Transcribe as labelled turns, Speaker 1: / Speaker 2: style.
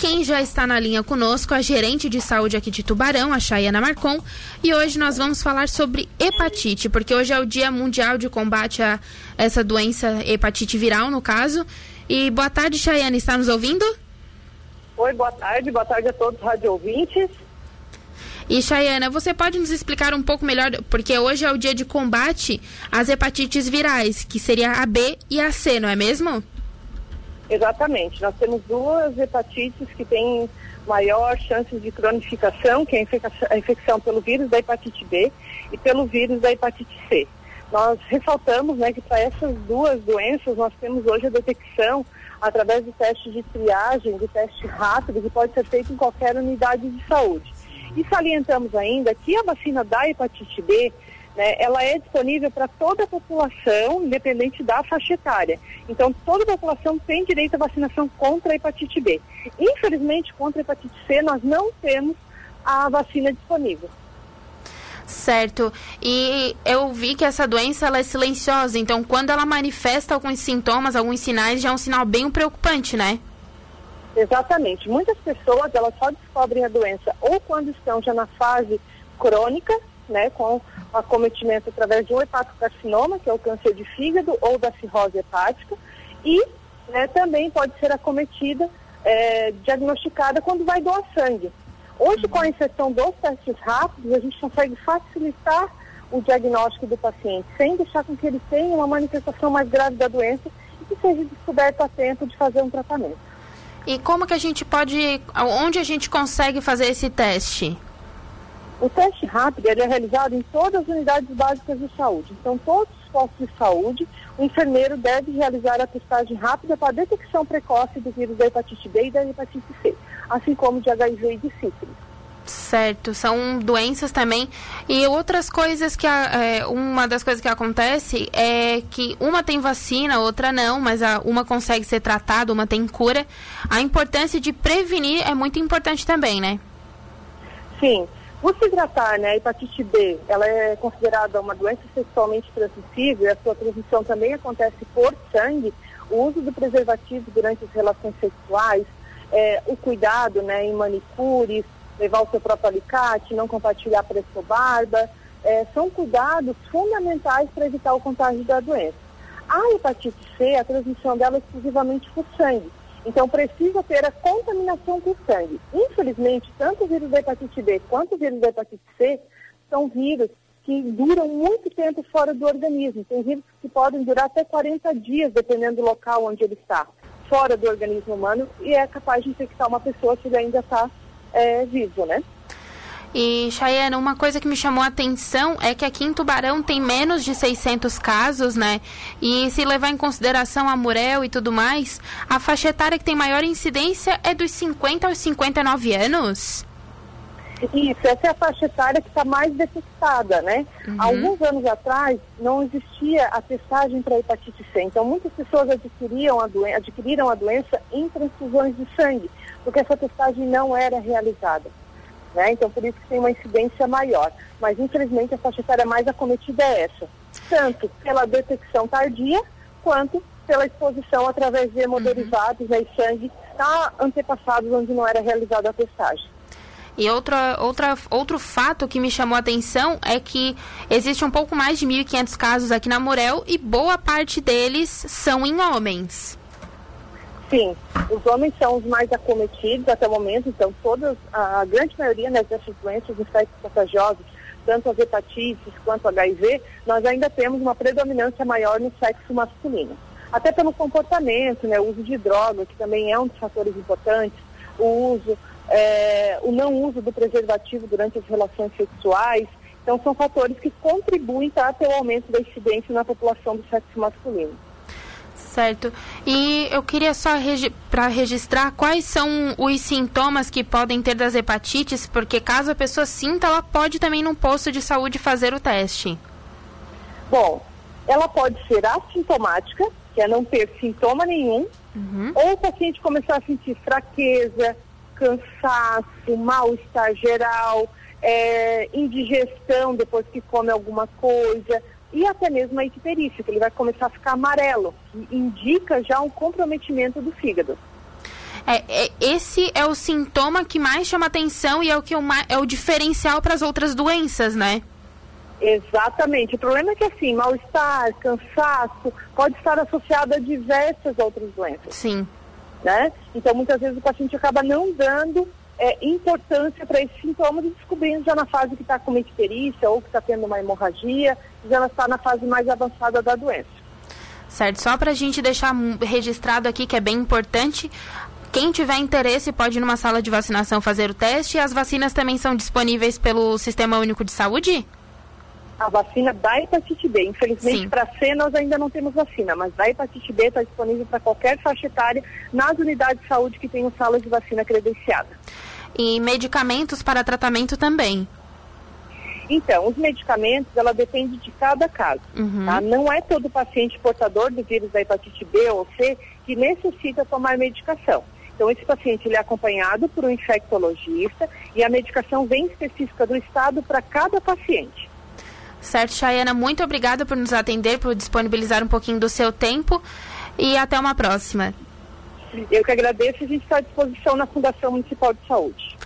Speaker 1: quem já está na linha conosco, a gerente de saúde aqui de Tubarão, a Chayana Marcon. E hoje nós vamos falar sobre hepatite, porque hoje é o Dia Mundial de Combate a essa doença, hepatite viral, no caso. E boa tarde, Chayana, está nos ouvindo?
Speaker 2: Oi, boa tarde, boa tarde a todos os radio ouvintes.
Speaker 1: E Chayana, você pode nos explicar um pouco melhor, porque hoje é o dia de combate às hepatites virais, que seria a B e a C, não é mesmo?
Speaker 2: Exatamente. Nós temos duas hepatites que têm maior chance de cronificação, que é a infecção pelo vírus da hepatite B e pelo vírus da hepatite C. Nós ressaltamos né, que para essas duas doenças nós temos hoje a detecção através do teste de triagem, de teste rápido, que pode ser feito em qualquer unidade de saúde. E salientamos ainda que a vacina da hepatite B né, ela é disponível para toda a população, independente da faixa etária. Então, toda a população tem direito à vacinação contra a hepatite B. Infelizmente, contra a hepatite C, nós não temos a vacina disponível.
Speaker 1: Certo. E eu vi que essa doença ela é silenciosa, então quando ela manifesta alguns sintomas, alguns sinais, já é um sinal bem preocupante, né?
Speaker 2: Exatamente. Muitas pessoas elas só descobrem a doença ou quando estão já na fase crônica, né, com acometimento através de um hepatocarcinoma, que é o câncer de fígado, ou da cirrose hepática, e né, também pode ser acometida, é, diagnosticada quando vai doar sangue. Hoje, com a inserção dos testes rápidos, a gente consegue facilitar o diagnóstico do paciente, sem deixar com que ele tenha uma manifestação mais grave da doença e que seja descoberto a tempo de fazer um tratamento.
Speaker 1: E como que a gente pode, onde a gente consegue fazer esse teste?
Speaker 2: O teste rápido ele é realizado em todas as unidades básicas de saúde. Então, todos os postos de saúde, o enfermeiro deve realizar a testagem rápida para a detecção precoce do vírus da hepatite B e da hepatite C, assim como de HIV e de sífilis.
Speaker 1: Certo, são doenças também. E outras coisas que. É, uma das coisas que acontece é que uma tem vacina, outra não, mas a, uma consegue ser tratada, uma tem cura. A importância de prevenir é muito importante também, né?
Speaker 2: Sim. Por se tratar, né, a hepatite B, ela é considerada uma doença sexualmente transmissível e a sua transmissão também acontece por sangue, o uso do preservativo durante as relações sexuais, é, o cuidado né, em manicures, levar o seu próprio alicate, não compartilhar preço barba, é, são cuidados fundamentais para evitar o contágio da doença. A hepatite C, a transmissão dela é exclusivamente por sangue. Então, precisa ter a contaminação com sangue. Infelizmente, tanto o vírus da hepatite B quanto o vírus da hepatite C são vírus que duram muito tempo fora do organismo. Tem vírus que podem durar até 40 dias, dependendo do local onde ele está, fora do organismo humano, e é capaz de infectar uma pessoa ele ainda está é, vivo, né?
Speaker 1: E, Chayana, uma coisa que me chamou a atenção é que aqui em Tubarão tem menos de 600 casos, né? E se levar em consideração a Murel e tudo mais, a faixa etária que tem maior incidência é dos 50 aos 59 anos?
Speaker 2: Isso, essa é a faixa etária que está mais detectada, né? Uhum. Alguns anos atrás não existia a testagem para hepatite C, então muitas pessoas adquiriam a, adquiriram a doença em transfusões de sangue, porque essa testagem não era realizada. Né? Então, por isso que tem uma incidência maior. Mas, infelizmente, a faixa etária mais acometida é essa. Tanto pela detecção tardia, quanto pela exposição através de hemoderivados uhum. né, e sangue a antepassados onde não era realizada a testagem.
Speaker 1: E outra, outra, outro fato que me chamou a atenção é que existe um pouco mais de 1.500 casos aqui na Morel e boa parte deles são em homens.
Speaker 2: Sim, os homens são os mais acometidos até o momento, então todas, a grande maioria né, dessas doenças infectos contagiosas, tanto as hepatites quanto HIV, nós ainda temos uma predominância maior no sexo masculino. Até pelo comportamento, né, o uso de droga, que também é um dos fatores importantes, o uso, é, o não uso do preservativo durante as relações sexuais. Então são fatores que contribuem para o aumento da incidência na população do sexo masculino.
Speaker 1: Certo. E eu queria só regi para registrar quais são os sintomas que podem ter das hepatites, porque caso a pessoa sinta, ela pode também num posto de saúde fazer o teste.
Speaker 2: Bom, ela pode ser assintomática, que é não ter sintoma nenhum, uhum. ou o paciente começar a sentir fraqueza, cansaço, mal-estar geral, é, indigestão depois que come alguma coisa, e até mesmo a icterícia, que ele vai começar a ficar amarelo, que indica já um comprometimento do fígado.
Speaker 1: É, é, esse é o sintoma que mais chama atenção e é o que é o diferencial para as outras doenças, né?
Speaker 2: Exatamente. O problema é que assim, mal-estar, cansaço, pode estar associado a diversas outras doenças.
Speaker 1: Sim.
Speaker 2: Né? Então, muitas vezes o paciente acaba não dando é, importância para esses sintomas e descobrindo já na fase que está com uma icterícia ou que está tendo uma hemorragia, já está na fase mais avançada da doença.
Speaker 1: Certo, só para a gente deixar registrado aqui que é bem importante, quem tiver interesse pode ir numa sala de vacinação fazer o teste e as vacinas também são disponíveis pelo Sistema Único de Saúde?
Speaker 2: a vacina da hepatite B. Infelizmente, para C nós ainda não temos vacina, mas da hepatite B está disponível para qualquer faixa etária nas unidades de saúde que tenham salas de vacina credenciada.
Speaker 1: E medicamentos para tratamento também?
Speaker 2: Então, os medicamentos, ela depende de cada caso. Uhum. Tá? Não é todo paciente portador do vírus da hepatite B ou C que necessita tomar medicação. Então, esse paciente ele é acompanhado por um infectologista e a medicação vem específica do estado para cada paciente.
Speaker 1: Certo, Chayana, muito obrigada por nos atender, por disponibilizar um pouquinho do seu tempo e até uma próxima.
Speaker 2: Eu que agradeço, a gente está à disposição na Fundação Municipal de Saúde.